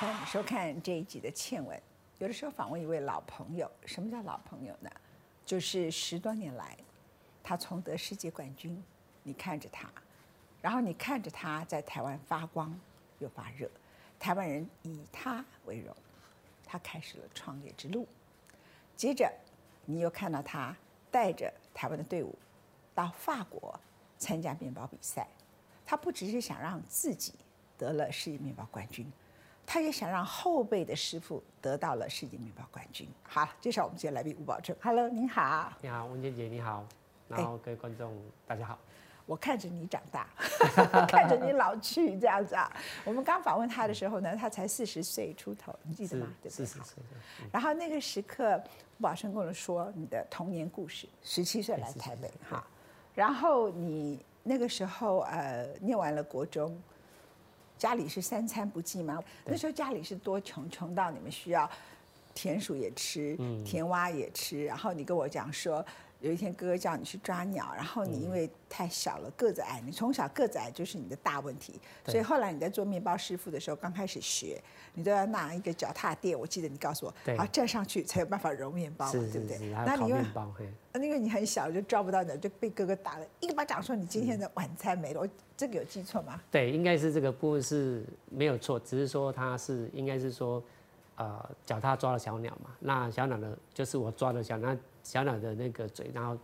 欢迎收看这一集的《倩文》。有的时候访问一位老朋友，什么叫老朋友呢？就是十多年来，他从得世界冠军，你看着他，然后你看着他在台湾发光又发热，台湾人以他为荣，他开始了创业之路。接着，你又看到他带着台湾的队伍到法国参加面包比赛，他不只是想让自己得了世界面包冠军。他也想让后辈的师傅得到了世界面包冠军。好，介绍我们今天来宾吴宝春。Hello，您好。你好，文娟姐，你好。然后各位观众，大家好。我看着你长大，看着你老去，这样子啊。我们刚访问他的时候呢，他才四十岁出头，你记得吗对？四十岁。然后那个时刻，吴宝生跟我说你的童年故事，十七岁来台北哈。然后你那个时候呃，念完了国中。家里是三餐不济吗？那时候家里是多穷，穷到你们需要田鼠也吃，田蛙也吃。然后你跟我讲说，有一天哥哥叫你去抓鸟，然后你因为太小了，个子矮，你从小个子矮就是你的大问题。所以后来你在做面包师傅的时候，刚开始学，你都要拿一个脚踏垫。我记得你告诉我，好站上去才有办法揉面包嘛，对不对？那你因为那个你很小就抓不到鸟，就被哥哥打了一个巴掌，说你今天的晚餐没了。我这个有记错吗？对，应该是这个部分是没有错，只是说他是应该是说，呃，脚踏抓了小鸟嘛，那小鸟的就是我抓的小鸟，小鸟的那个嘴，然后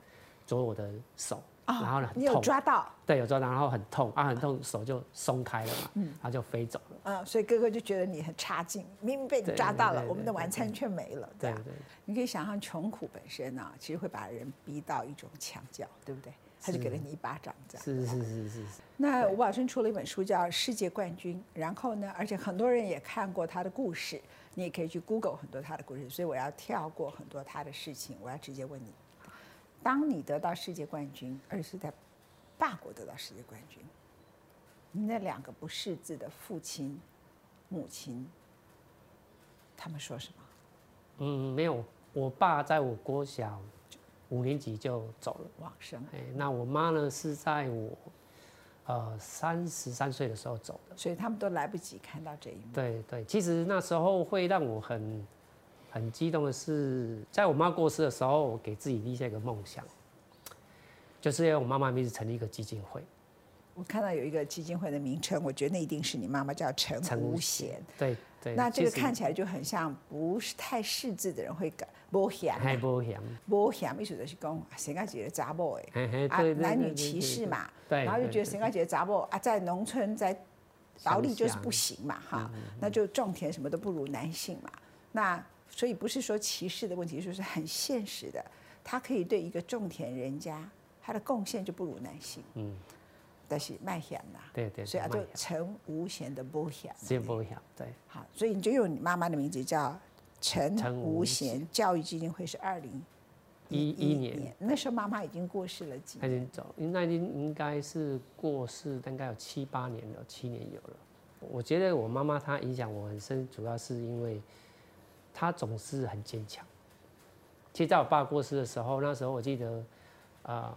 啄我的手。然后呢？你有抓到？对，有抓到，然后很痛啊，很痛，手就松开了嘛，嗯，他就飞走了。嗯，所以哥哥就觉得你很差劲，明明被你抓到了，我们的晚餐却没了，对对。你可以想象穷苦本身啊，其实会把人逼到一种墙角，对不对？他就给了你一巴掌，这样。是是是是是。那吴宝春出了一本书叫《世界冠军》，然后呢，而且很多人也看过他的故事，你也可以去 Google 很多他的故事，所以我要跳过很多他的事情，我要直接问你。当你得到世界冠军，而是在法国得到世界冠军，你那两个不识字的父亲、母亲，他们说什么？嗯，没有，我爸在我国小五年级就走了，往生。哎，那我妈呢是在我呃三十三岁的时候走的，所以他们都来不及看到这一幕。对对，其实那时候会让我很。很激动的是，在我妈过世的时候，我给自己立下一个梦想，就是要我妈妈名字成立一个基金会。我看到有一个基金会的名称，我觉得那一定是你妈妈叫陈无贤。对对。那这个看起来就很像不是太识字的人会改。波贤。还波贤。无贤，意思就是讲谁家姐的杂波哎，啊男女歧视嘛，然后就觉得谁家姐的杂波啊，在农村在劳力就是不行嘛哈，那就种田什么都不如男性嘛，那。所以不是说歧视的问题，就是很现实的。他可以对一个种田人家，他的贡献就不如男性。嗯，但是卖险啦。对对。所以啊，就陈无险的不险。是不险，对。好，所以你就用你妈妈的名字叫陈无贤教育基金会，是二零一一年。那时候妈妈已经过世了几？已经走，那已经应该是过世，大概有七八年了，七年有了。我觉得我妈妈她影响我很深，主要是因为。她总是很坚强。其实在我爸过世的时候，那时候我记得，呃，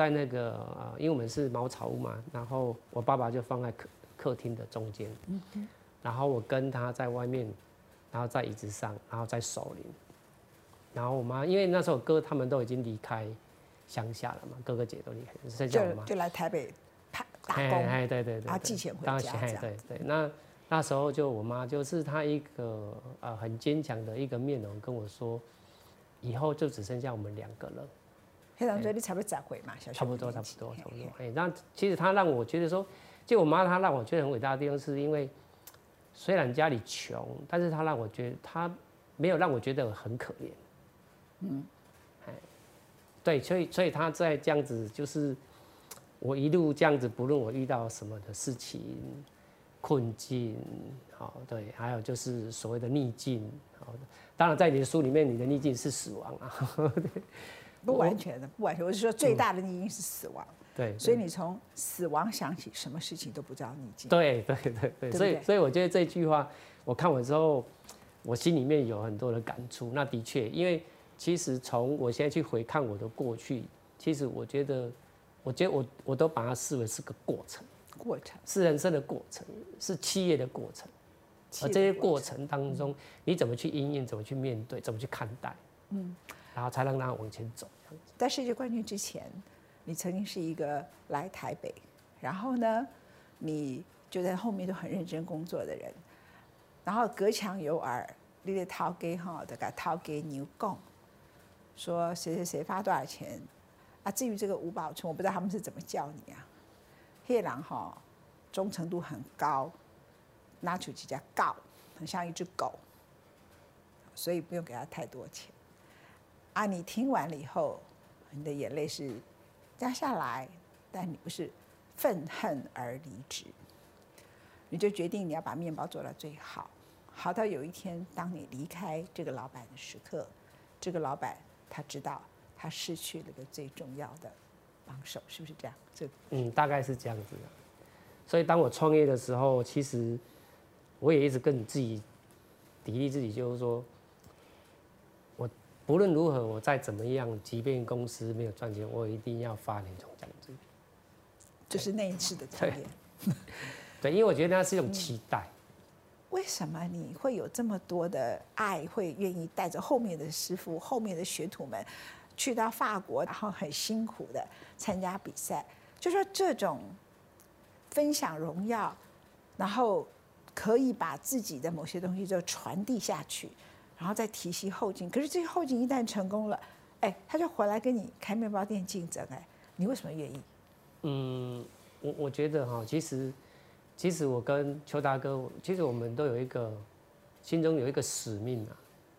在那个呃，因为我们是茅草屋嘛，然后我爸爸就放在客客厅的中间，然后我跟他在外面，然后在椅子上，然后在守灵，然后我妈因为那时候哥他们都已经离开乡下了嘛，哥哥姐都离开，剩下我妈就来台北打打工，哎对对对，啊寄钱回家这样，对对那。那时候就我妈就是她一个呃很坚强的一个面容跟我说，以后就只剩下我们两个了。黑长嘴你差不多再回嘛，差不多差不多差不多。哎，那其实他让我觉得说，就我妈她让我觉得很伟大的地方，是因为虽然家里穷，但是她让我觉得她没有让我觉得很可怜。嗯，哎，对，所以所以她在这样子，就是我一路这样子，不论我遇到什么的事情。困境，好对，还有就是所谓的逆境，好，当然在你的书里面，你的逆境是死亡啊，不完全的，不完全，我是说最大的逆境是死亡，对，所以你从死亡想起，什么事情都不叫逆境，对对对对，所以所以我觉得这句话，我看完之后，我心里面有很多的感触。那的确，因为其实从我现在去回看我的过去，其实我觉得，我觉得我我都把它视为是个过程。过程。是人生的过程，是企业的过程。而这些过程当中，你怎么去应验，怎么去面对，怎么去看待，嗯，然后才能让它往前走。在世界冠军之前，你曾经是一个来台北，然后呢，你就在后面都很认真工作的人，然后隔墙有耳，你得掏给哈，得给掏给牛供，说谁谁谁发多少钱，啊，至于这个吴宝春，我不知道他们是怎么叫你啊，黑狼哈，忠诚度很高。拿出几家告，很像一只狗，所以不用给他太多钱。啊，你听完了以后，你的眼泪是压下来，但你不是愤恨而离职，你就决定你要把面包做到最好，好到有一天当你离开这个老板的时刻，这个老板他知道他失去了个最重要的帮手，是不是这样？这嗯，大概是这样子。所以当我创业的时候，其实。我也一直跟你自己砥砺自己，就是说，不论如何，我再怎么样，即便公司没有赚钱，我一定要发年终奖金。就是那一次的考验。对，因为我觉得那是一种期待。为什么你会有这么多的爱，会愿意带着后面的师傅、后面的学徒们去到法国，然后很辛苦的参加比赛？就说这种分享荣耀，然后。可以把自己的某些东西就传递下去，然后再提携后进。可是这些后进一旦成功了，哎，他就回来跟你开面包店竞争。哎，你为什么愿意？嗯，我我觉得哈，其实其实我跟邱大哥，其实我们都有一个心中有一个使命啊。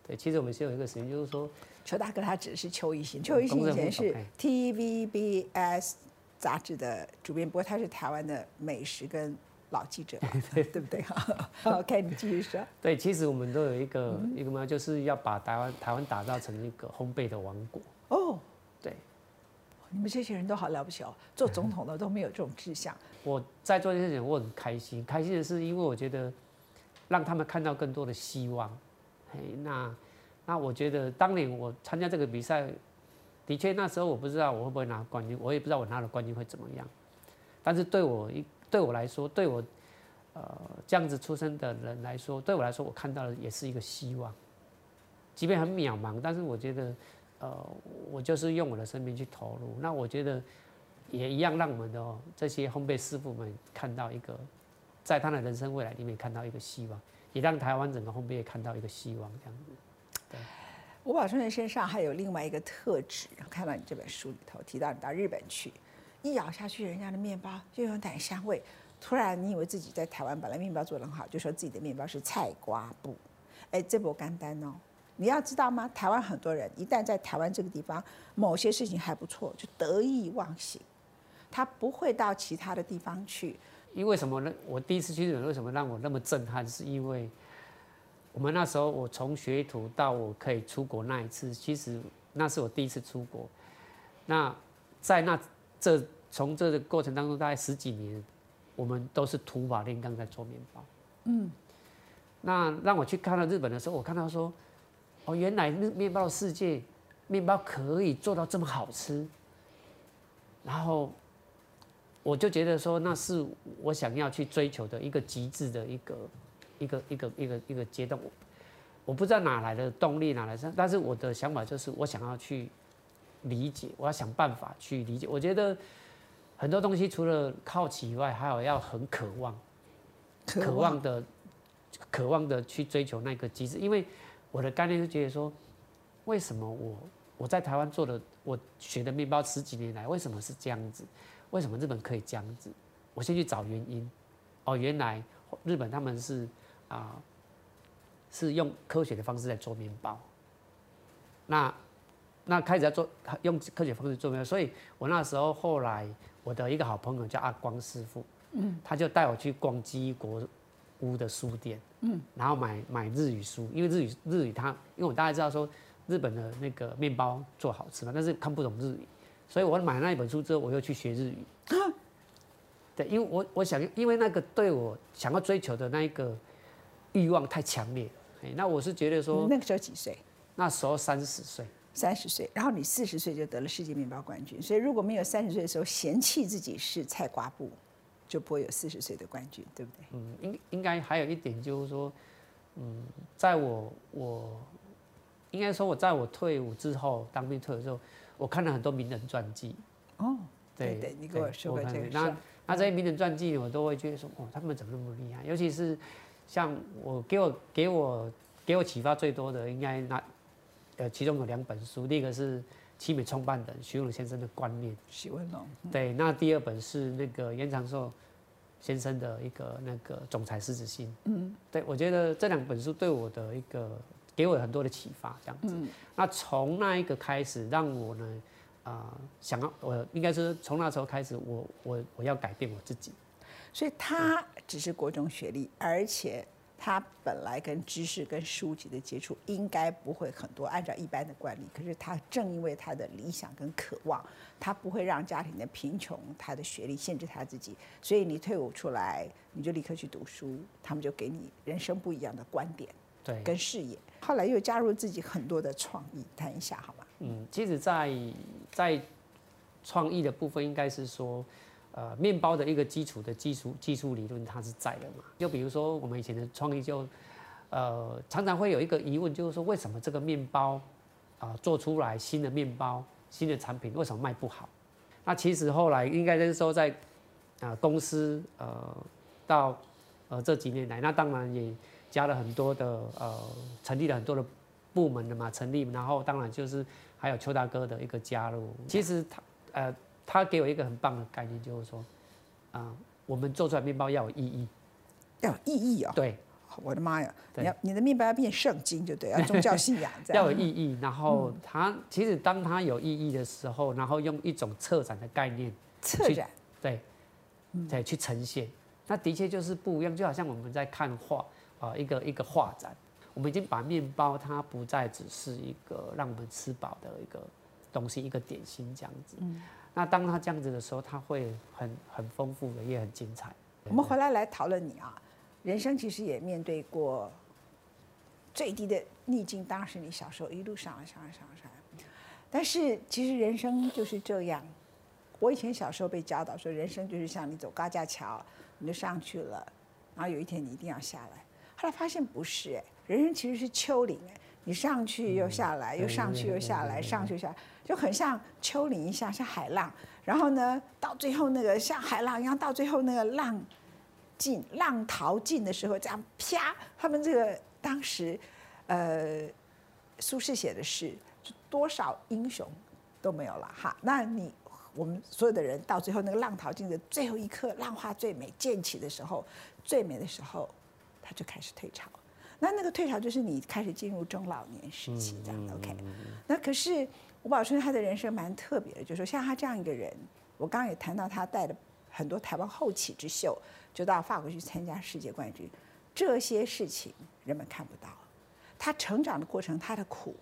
对，其实我们先有一个使命，就是说，邱大哥他指的是邱一新，邱一新以前是 TVBS 杂志的主编，不过他是台湾的美食跟。老记者，对不对？好，OK，你继续说。对，其实我们都有一个一个目标，就是要把台湾台湾打造成一个烘焙的王国。哦，对，你们这些人都好了不起哦，做总统的都没有这种志向。我在做这些事情，我很开心。开心的是，因为我觉得让他们看到更多的希望。嘿，那那我觉得当年我参加这个比赛，的确那时候我不知道我会不会拿冠军，我也不知道我拿了冠军会怎么样。但是对我一对我来说，对我，呃，这样子出生的人来说，对我来说，我看到的也是一个希望，即便很渺茫，但是我觉得，呃，我就是用我的生命去投入。那我觉得，也一样让我们的这些烘焙师傅们看到一个，在他的人生未来里面看到一个希望，也让台湾整个烘焙业看到一个希望，这样子。对，吴宝春的身上还有另外一个特质，看到你这本书里头提到你到日本去。一咬下去，人家的面包就有奶香味。突然，你以为自己在台湾本来面包做得很好，就说自己的面包是菜瓜布。哎，这不干单哦！你要知道吗？台湾很多人一旦在台湾这个地方某些事情还不错，就得意忘形，他不会到其他的地方去。因为什么呢？我第一次去日本，为什么让我那么震撼？是因为我们那时候我从学徒到我可以出国那一次，其实那是我第一次出国。那在那。这从这个过程当中，大概十几年，我们都是土法炼钢在做面包。嗯，那让我去看到日本的时候，我看到说，哦，原来面面包世界，面包可以做到这么好吃。然后，我就觉得说，那是我想要去追求的一个极致的一个一个一个一个一个阶段。我不知道哪来的动力，哪来的，但是我的想法就是，我想要去。理解，我要想办法去理解。我觉得很多东西除了好奇以外，还有要很渴望，渴望的，渴望的去追求那个机制。因为我的概念是觉得说，为什么我我在台湾做的，我学的面包十几年来，为什么是这样子？为什么日本可以这样子？我先去找原因。哦，原来日本他们是啊，是用科学的方式在做面包。那。那开始要做用科学方式做面包，所以我那时候后来我的一个好朋友叫阿光师傅，嗯，他就带我去逛基国屋的书店，嗯，然后买买日语书，因为日语日语他，因为我大概知道说日本的那个面包做好吃嘛，但是看不懂日语，所以我买那一本书之后，我又去学日语，对，因为我我想，因为那个对我想要追求的那一个欲望太强烈，哎，那我是觉得说那个时候几岁？那时候三十岁。三十岁，然后你四十岁就得了世界面包冠军。所以如果没有三十岁的时候嫌弃自己是菜瓜布，就不会有四十岁的冠军，对不对？嗯，应应该还有一点就是说，嗯，在我我应该说我在我退伍之后，当兵退伍之后，我看了很多名人传记。哦，对对，你跟我说过这个那那这些名人传记，我都会觉得说，哦，他们怎么那么厉害？尤其是像我给我给我给我启发最多的，应该那呃，其中有两本书，第一个是奇美创办人徐文龙先生的观念，徐文龙。对，那第二本是那个严长寿先生的一个那个总裁狮子心。嗯，对，我觉得这两本书对我的一个给我很多的启发，这样子。嗯。那从那一个开始，让我呢。啊，想要我应该是从那时候开始，我我我要改变我自己。所以他只是国中学历，而且他本来跟知识跟书籍的接触应该不会很多，按照一般的惯例。可是他正因为他的理想跟渴望，他不会让家庭的贫穷、他的学历限制他自己。所以你退伍出来，你就立刻去读书，他们就给你人生不一样的观点，对，跟视野。后来又加入自己很多的创意，谈一下好吗？嗯，其实，在在创意的部分，应该是说，呃，面包的一个基础的技术技术理论，它是在的嘛。就比如说，我们以前的创意就，呃，常常会有一个疑问，就是说，为什么这个面包啊做出来新的面包、新的产品，为什么卖不好？那其实后来应该是说，在啊公司呃到呃这几年来，那当然也加了很多的呃，成立了很多的部门的嘛，成立，然后当然就是。还有邱大哥的一个加入，其实他呃，他给我一个很棒的概念，就是说，啊，我们做出来面包要有意义，要有意义哦。对，我的妈呀，你要你的面包要变圣经就对，要 宗教信仰这样。要有意义，然后他其实当他有意义的时候，然后用一种策展的概念，策展，对，对，去呈现，那的确就是不一样，就好像我们在看画啊，一个一个画展。我们已经把面包，它不再只是一个让我们吃饱的一个东西，一个点心这样子。嗯。那当他这样子的时候，他会很很丰富的，也很精彩。我们回来来讨论你啊，人生其实也面对过最低的逆境，当时你小时候一路上来上来上来上来。但是其实人生就是这样。我以前小时候被教导说，人生就是像你走高架桥，你就上去了，然后有一天你一定要下来。后来发现不是哎。人生其实是丘陵哎，你上去又下来，又上去又下来，上去下来，就很像丘陵一下，像海浪。然后呢，到最后那个像海浪一样，到最后那个浪尽浪淘尽的时候，这样啪，他们这个当时，呃，苏轼写的是多少英雄都没有了哈。那你我们所有的人到最后那个浪淘尽的最后一刻，浪花最美溅起的时候，最美的时候，他就开始退潮。那那个退潮就是你开始进入中老年时期，这样 OK。那可是吴宝春他的人生蛮特别的，就是说像他这样一个人，我刚刚也谈到他带了很多台湾后起之秀，就到法国去参加世界冠军，这些事情人们看不到。他成长的过程，他的苦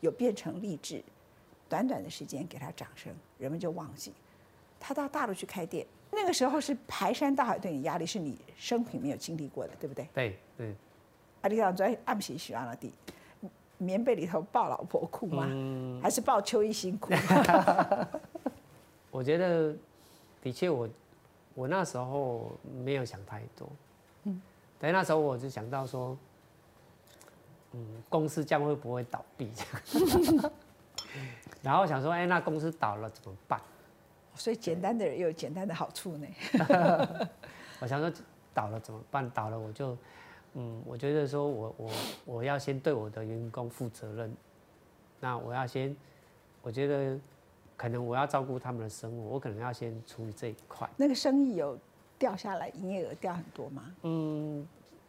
有变成励志，短短的时间给他掌声，人们就忘记。他到大陆去开店，那个时候是排山倒海对你压力，是你生平没有经历过的，对不对？对对。啊，你讲在暗喜喜欢了的，棉被里头抱老婆哭吗？还是抱邱一新哭？我觉得，的确，我我那时候没有想太多。嗯，但那时候我就想到说，嗯，公司将会不会倒闭？然后想说，哎，那公司倒了怎么办？所以简单的人有简单的好处呢。我想说，倒了怎么办？倒了我就。嗯，我觉得说，我我我要先对我的员工负责任。那我要先，我觉得可能我要照顾他们的生活，我可能要先处理这一块。那个生意有掉下来，营业额掉很多吗？嗯，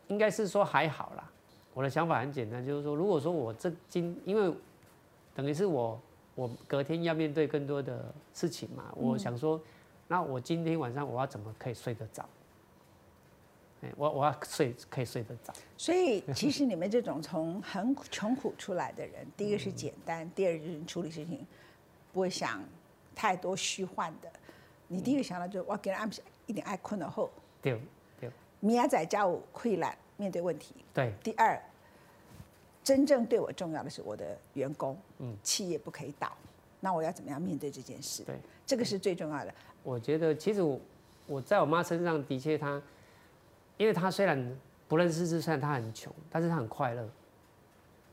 应该是说还好啦。我的想法很简单，就是说，如果说我这今，因为等于是我我隔天要面对更多的事情嘛，我想说，那我今天晚上我要怎么可以睡得着？我我要睡可以睡得着，所以其实你们这种从很穷苦出来的人，第一个是简单，第二就是处理事情不会想太多虚幻的。你第一个想到就是我给人安排一点爱困了后，对对，明仔载家务溃烂面对问题。对，第二，真正对我重要的是我的员工，嗯，企业不可以倒，那我要怎么样面对这件事？对，这个是最重要的。我觉得其实我我在我妈身上的确她，因为他虽然不认识字，虽然他很穷，但是他很快乐，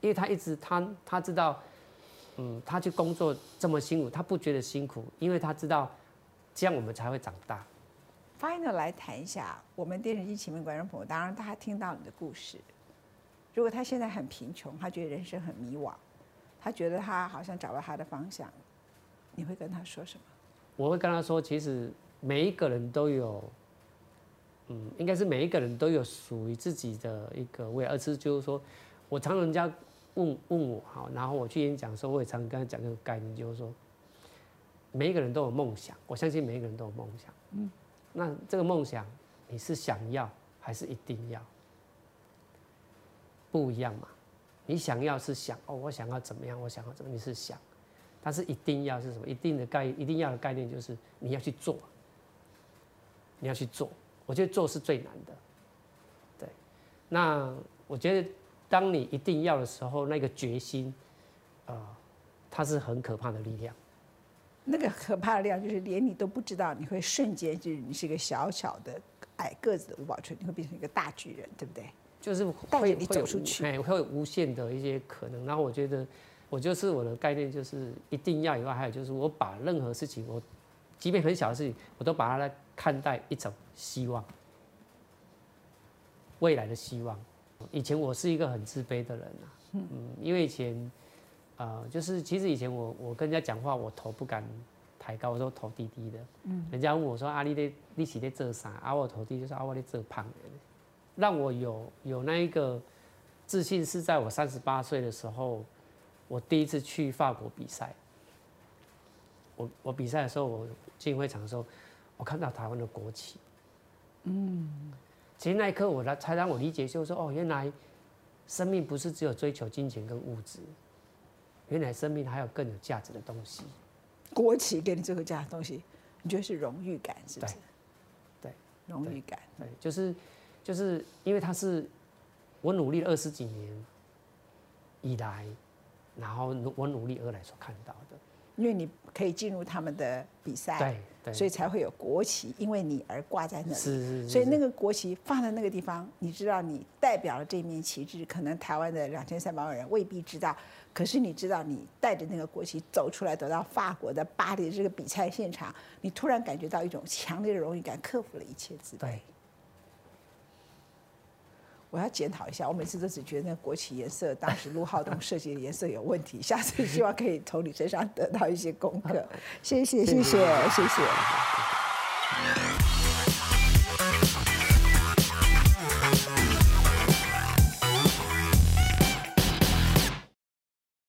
因为他一直他他知道，嗯，他去工作这么辛苦，他不觉得辛苦，因为他知道这样我们才会长大。Final 来谈一下，我们电视机前面观众朋友，当然大家听到你的故事。如果他现在很贫穷，他觉得人生很迷惘，他觉得他好像找到他的方向，你会跟他说什么？我会跟他说，其实每一个人都有，嗯，应该是每一个人都有属于自己的一个未来。而是就是说，我常人家问问我哈，然后我去演讲的时候，我也常跟他讲这个概念，就是说，每一个人都有梦想，我相信每一个人都有梦想。嗯。那这个梦想，你是想要还是一定要？不一样嘛。你想要是想哦，我想要怎么样？我想要怎么？你是想，但是一定要是什么？一定的概一定要的概念就是你要去做，你要去做。我觉得做是最难的。对。那我觉得，当你一定要的时候，那个决心，呃，它是很可怕的力量。那个可怕的量，就是连你都不知道，你会瞬间就是你是一个小小的矮个子的吴宝春，你会变成一个大巨人，对不对？就是会你走出去，哎，会有无限的一些可能。然后我觉得，我就是我的概念就是一定要以外，还有就是我把任何事情，我即便很小的事情，我都把它来看待一种希望，未来的希望。以前我是一个很自卑的人啊，嗯，因为以前。呃，就是其实以前我我跟人家讲话，我头不敢抬高，我说头低低的。嗯。人家问我说：“阿丽的你起在做啥？”啊，我头低就是阿我在做胖。让我有有那一个自信是在我三十八岁的时候，我第一次去法国比赛。我我比赛的时候，我进会场的时候，我看到台湾的国旗。嗯。其实那一刻，我才才让我理解，就是说，哦，原来生命不是只有追求金钱跟物质。原来生命还有更有价值的东西，国旗给你这个价值东西，你觉得是荣誉感，是不是？对，荣誉感，对，就是就是因为它是我努力了二十几年以来，然后我努力而来所看到的。因为你可以进入他们的比赛，对，所以才会有国旗，因为你而挂在那里。是是。所以那个国旗放在那个地方，你知道你代表了这面旗帜，可能台湾的两千三百万人未必知道。可是你知道，你带着那个国旗走出来，走到法国的巴黎这个比赛现场，你突然感觉到一种强烈的荣誉感，克服了一切自卑。我要检讨一下，我每次都只觉得那个国旗颜色，当时陆浩东设计的颜色有问题，下次希望可以从你身上得到一些功课。谢谢，谢谢，谢谢。